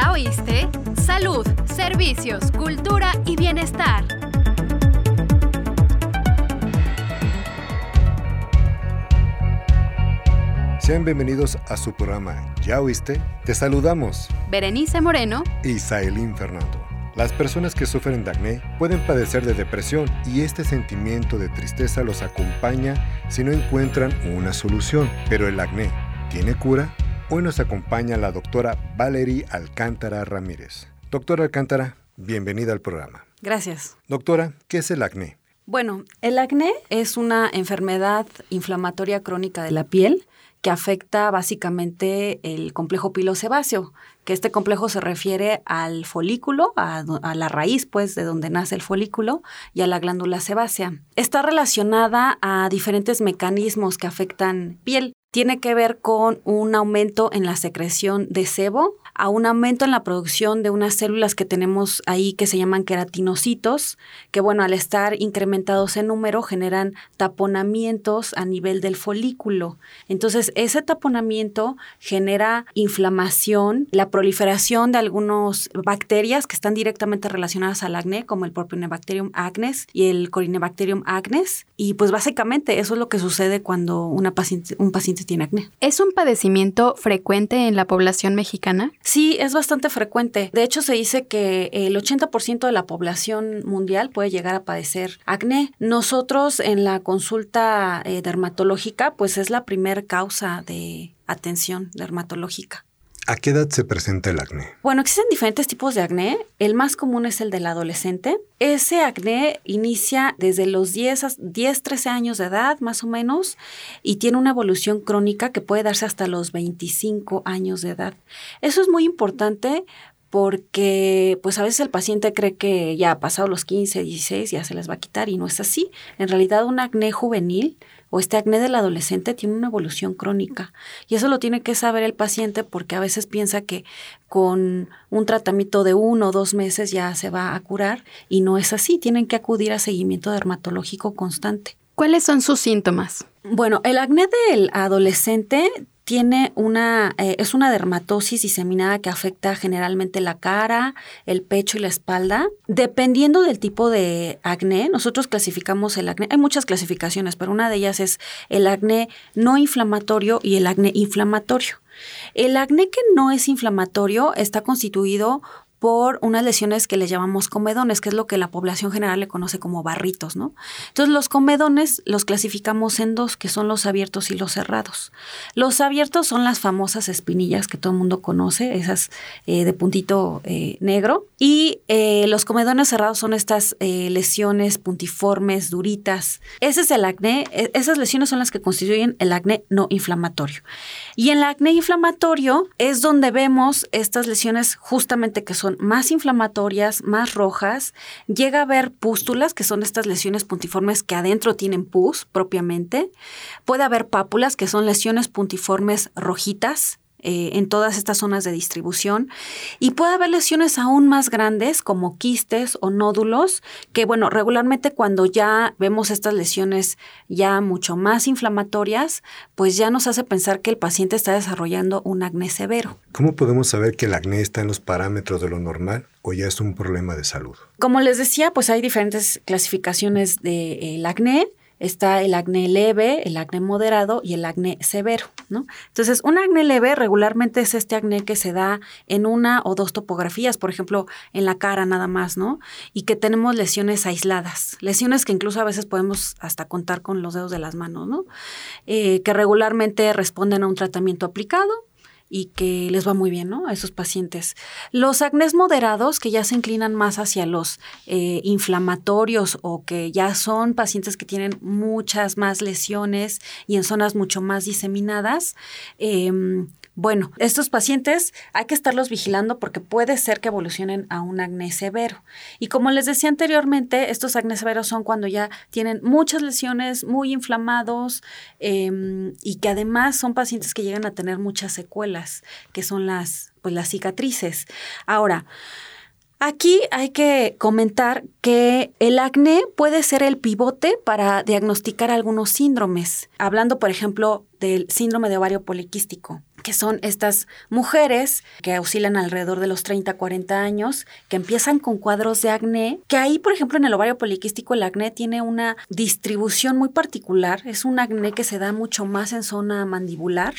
¿Ya oíste? Salud, servicios, cultura y bienestar. Sean bienvenidos a su programa ¿Ya oíste? Te saludamos. Berenice Moreno y Sailín Fernando. Las personas que sufren de acné pueden padecer de depresión y este sentimiento de tristeza los acompaña si no encuentran una solución. Pero el acné, ¿tiene cura? Hoy nos acompaña la doctora Valerie Alcántara Ramírez. Doctora Alcántara, bienvenida al programa. Gracias. Doctora, ¿qué es el acné? Bueno, el acné es una enfermedad inflamatoria crónica de la piel que afecta básicamente el complejo pilosebáceo, que este complejo se refiere al folículo, a, a, la raíz, pues, de donde nace el folículo, y a la glándula sebácea. Está relacionada a diferentes mecanismos que afectan piel. Tiene que ver con un aumento en la secreción de sebo, a un aumento en la producción de unas células que tenemos ahí que se llaman queratinocitos, que bueno, al estar incrementados en número generan taponamientos a nivel del folículo. Entonces, ese taponamiento genera inflamación, la proliferación de algunas bacterias que están directamente relacionadas al acné, como el Propionibacterium acnes y el Corynebacterium acnes, y pues básicamente eso es lo que sucede cuando paciente, un paciente tiene acné. ¿Es un padecimiento frecuente en la población mexicana? Sí, es bastante frecuente. De hecho, se dice que el 80% de la población mundial puede llegar a padecer acné. Nosotros en la consulta eh, dermatológica, pues es la primer causa de atención dermatológica. ¿A qué edad se presenta el acné? Bueno, existen diferentes tipos de acné. El más común es el del adolescente. Ese acné inicia desde los 10, 10, 13 años de edad, más o menos, y tiene una evolución crónica que puede darse hasta los 25 años de edad. Eso es muy importante porque pues a veces el paciente cree que ya ha pasado los 15, 16, ya se les va a quitar y no es así. En realidad un acné juvenil o este acné del adolescente tiene una evolución crónica. Y eso lo tiene que saber el paciente porque a veces piensa que con un tratamiento de uno o dos meses ya se va a curar y no es así. Tienen que acudir a seguimiento dermatológico constante. ¿Cuáles son sus síntomas? Bueno, el acné del adolescente tiene una, eh, es una dermatosis diseminada que afecta generalmente la cara, el pecho y la espalda. Dependiendo del tipo de acné, nosotros clasificamos el acné, hay muchas clasificaciones, pero una de ellas es el acné no inflamatorio y el acné inflamatorio. El acné que no es inflamatorio está constituido por unas lesiones que le llamamos comedones, que es lo que la población general le conoce como barritos, ¿no? Entonces, los comedones los clasificamos en dos, que son los abiertos y los cerrados. Los abiertos son las famosas espinillas que todo el mundo conoce, esas eh, de puntito eh, negro, y eh, los comedones cerrados son estas lesiones puntiformes, duritas. Ese es el acné, e, esas lesiones son las que constituyen el acné no inflamatorio. Y en el acné inflamatorio es donde vemos estas lesiones justamente que son más inflamatorias, más rojas, llega a haber pústulas, que son estas lesiones puntiformes que adentro tienen pus propiamente, puede haber pápulas, que son lesiones puntiformes rojitas, eh, en todas estas zonas de distribución. Y puede haber lesiones aún más grandes como quistes o nódulos, que bueno, regularmente cuando ya vemos estas lesiones ya mucho más inflamatorias, pues ya nos hace pensar que el paciente está desarrollando un acné severo. ¿Cómo podemos saber que el acné está en los parámetros de lo normal o ya es un problema de salud? Como les decía, pues hay diferentes clasificaciones del acné está el acné leve, el acné moderado y el acné severo, ¿no? Entonces, un acné leve regularmente es este acné que se da en una o dos topografías, por ejemplo, en la cara nada más, ¿no? Y que tenemos lesiones aisladas, lesiones que incluso a veces podemos hasta contar con los dedos de las manos, ¿no? Eh, que regularmente responden a un tratamiento aplicado y que les va muy bien, ¿no? A esos pacientes. Los acnés moderados, que ya se inclinan más hacia los eh, inflamatorios o que ya son pacientes que tienen muchas más lesiones y en zonas mucho más diseminadas, eh, bueno, estos pacientes hay que estarlos vigilando porque puede ser que evolucionen a un acné severo. Y como les decía anteriormente, estos acné severos son cuando ya tienen muchas lesiones, muy inflamados em, y que además son pacientes que llegan a tener muchas secuelas, que son las, pues, las cicatrices. Ahora, Aquí hay que comentar que el acné puede ser el pivote para diagnosticar algunos síndromes. Hablando, por ejemplo, del síndrome de ovario poliquístico. Que son estas mujeres que oscilan alrededor de los 30, 40 años, que empiezan con cuadros de acné, que ahí, por ejemplo, en el ovario poliquístico el acné tiene una distribución muy particular, es un acné que se da mucho más en zona mandibular.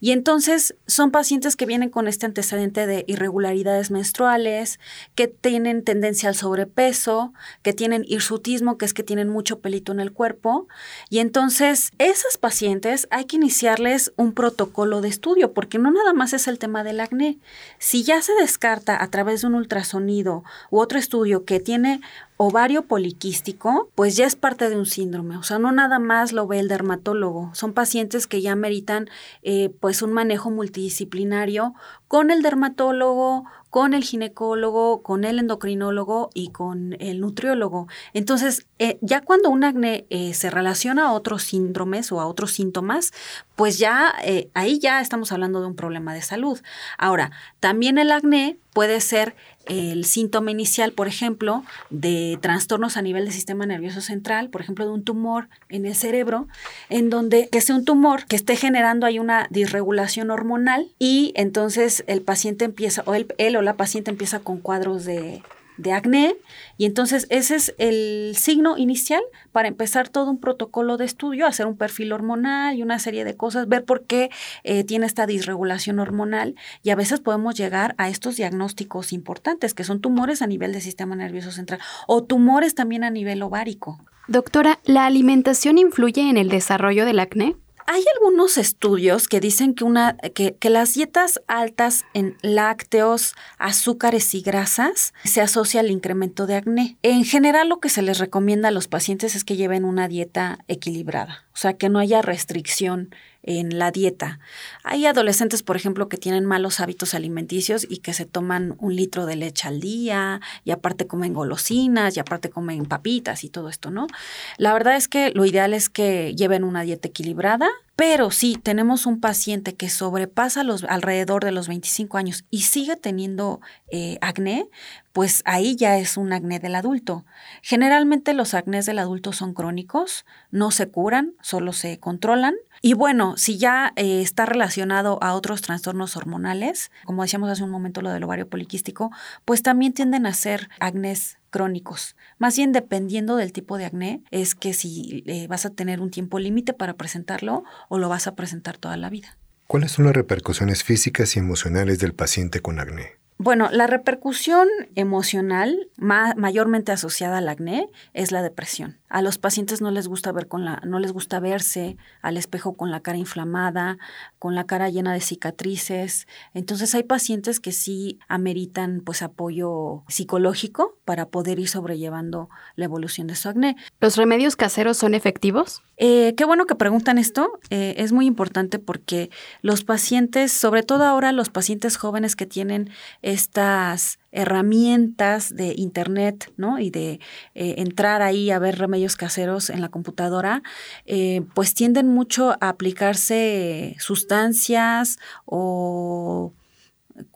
Y entonces son pacientes que vienen con este antecedente de irregularidades menstruales, que tienen tendencia al sobrepeso, que tienen hirsutismo, que es que tienen mucho pelito en el cuerpo. Y entonces esas pacientes hay que iniciarles un protocolo de porque no nada más es el tema del acné. Si ya se descarta a través de un ultrasonido u otro estudio que tiene ovario poliquístico, pues ya es parte de un síndrome. O sea, no nada más lo ve el dermatólogo. Son pacientes que ya meritan eh, pues un manejo multidisciplinario con el dermatólogo, con el ginecólogo, con el endocrinólogo y con el nutriólogo. Entonces, eh, ya cuando un acné eh, se relaciona a otros síndromes o a otros síntomas, pues ya ahí ya estamos hablando de un problema de salud. Ahora, también el acné puede ser el síntoma inicial, por ejemplo, de trastornos a nivel del sistema nervioso central, por ejemplo, de un tumor en el cerebro, en donde que sea un tumor que esté generando ahí una disregulación hormonal y entonces el paciente empieza, o él, él o la paciente empieza con cuadros de de acné y entonces ese es el signo inicial para empezar todo un protocolo de estudio, hacer un perfil hormonal y una serie de cosas, ver por qué eh, tiene esta disregulación hormonal y a veces podemos llegar a estos diagnósticos importantes que son tumores a nivel del sistema nervioso central o tumores también a nivel ovárico. Doctora, ¿la alimentación influye en el desarrollo del acné? Hay algunos estudios que dicen que, una, que, que, las dietas altas en lácteos, azúcares y grasas se asocia al incremento de acné. En general lo que se les recomienda a los pacientes es que lleven una dieta equilibrada, o sea, que no haya restricción en la dieta. Hay adolescentes, por ejemplo, que tienen malos hábitos alimenticios y que se toman un litro de leche al día y aparte comen golosinas y aparte comen papitas y todo esto, ¿no? La verdad es que lo ideal es que lleven una dieta equilibrada, pero si tenemos un paciente que sobrepasa los alrededor de los 25 años y sigue teniendo eh, acné, pues ahí ya es un acné del adulto. Generalmente los acnés del adulto son crónicos, no se curan, solo se controlan. Y bueno, si ya eh, está relacionado a otros trastornos hormonales, como decíamos hace un momento lo del ovario poliquístico, pues también tienden a ser acnés crónicos. Más bien dependiendo del tipo de acné, es que si eh, vas a tener un tiempo límite para presentarlo o lo vas a presentar toda la vida. ¿Cuáles son las repercusiones físicas y emocionales del paciente con acné? Bueno, la repercusión emocional mayormente asociada al acné es la depresión. A los pacientes no les gusta ver con la, no les gusta verse al espejo con la cara inflamada, con la cara llena de cicatrices. Entonces hay pacientes que sí ameritan pues apoyo psicológico para poder ir sobrellevando la evolución de su acné. ¿Los remedios caseros son efectivos? Eh, qué bueno que preguntan esto. Eh, es muy importante porque los pacientes, sobre todo ahora los pacientes jóvenes que tienen estas herramientas de internet, ¿no? Y de eh, entrar ahí a ver remedios caseros en la computadora, pues tienden mucho a aplicarse sustancias o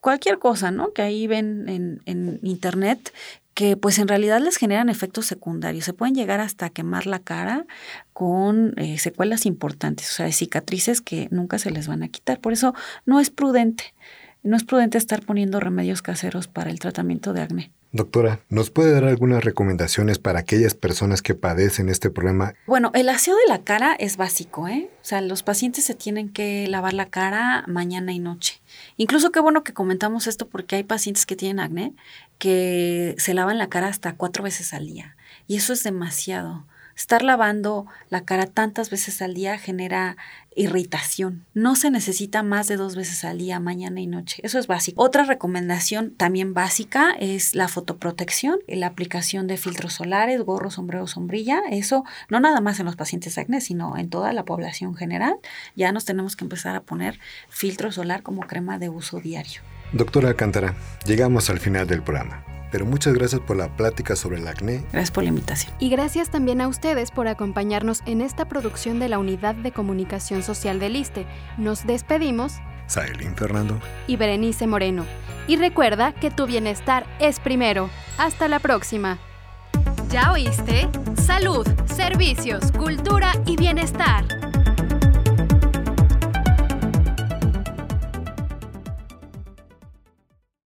cualquier cosa, ¿no? Que ahí ven en, en internet que pues en realidad les generan efectos secundarios. Se pueden llegar hasta quemar la cara con eh, secuelas importantes, o sea, cicatrices que nunca se les van a quitar. Por eso no es prudente, no es prudente estar poniendo remedios caseros para el tratamiento de acné. Doctora, ¿nos puede dar algunas recomendaciones para aquellas personas que padecen este problema? Bueno, el aseo de la cara es básico, ¿eh? O sea, los pacientes se tienen que lavar la cara mañana y noche. Incluso qué bueno que comentamos esto porque hay pacientes que tienen acné que se lavan la cara hasta cuatro veces al día. Y eso es demasiado. Estar lavando la cara tantas veces al día genera irritación. No se necesita más de dos veces al día, mañana y noche. Eso es básico. Otra recomendación también básica es la fotoprotección, la aplicación de filtros solares, gorro, sombrero, sombrilla. Eso no nada más en los pacientes acné, sino en toda la población general. Ya nos tenemos que empezar a poner filtro solar como crema de uso diario. Doctora Alcántara, llegamos al final del programa pero muchas gracias por la plática sobre el acné. Gracias por la invitación. Y gracias también a ustedes por acompañarnos en esta producción de la Unidad de Comunicación Social del ISTE. Nos despedimos. Saelín Fernando. Y Berenice Moreno. Y recuerda que tu bienestar es primero. Hasta la próxima. ¿Ya oíste? Salud, servicios, cultura y bienestar.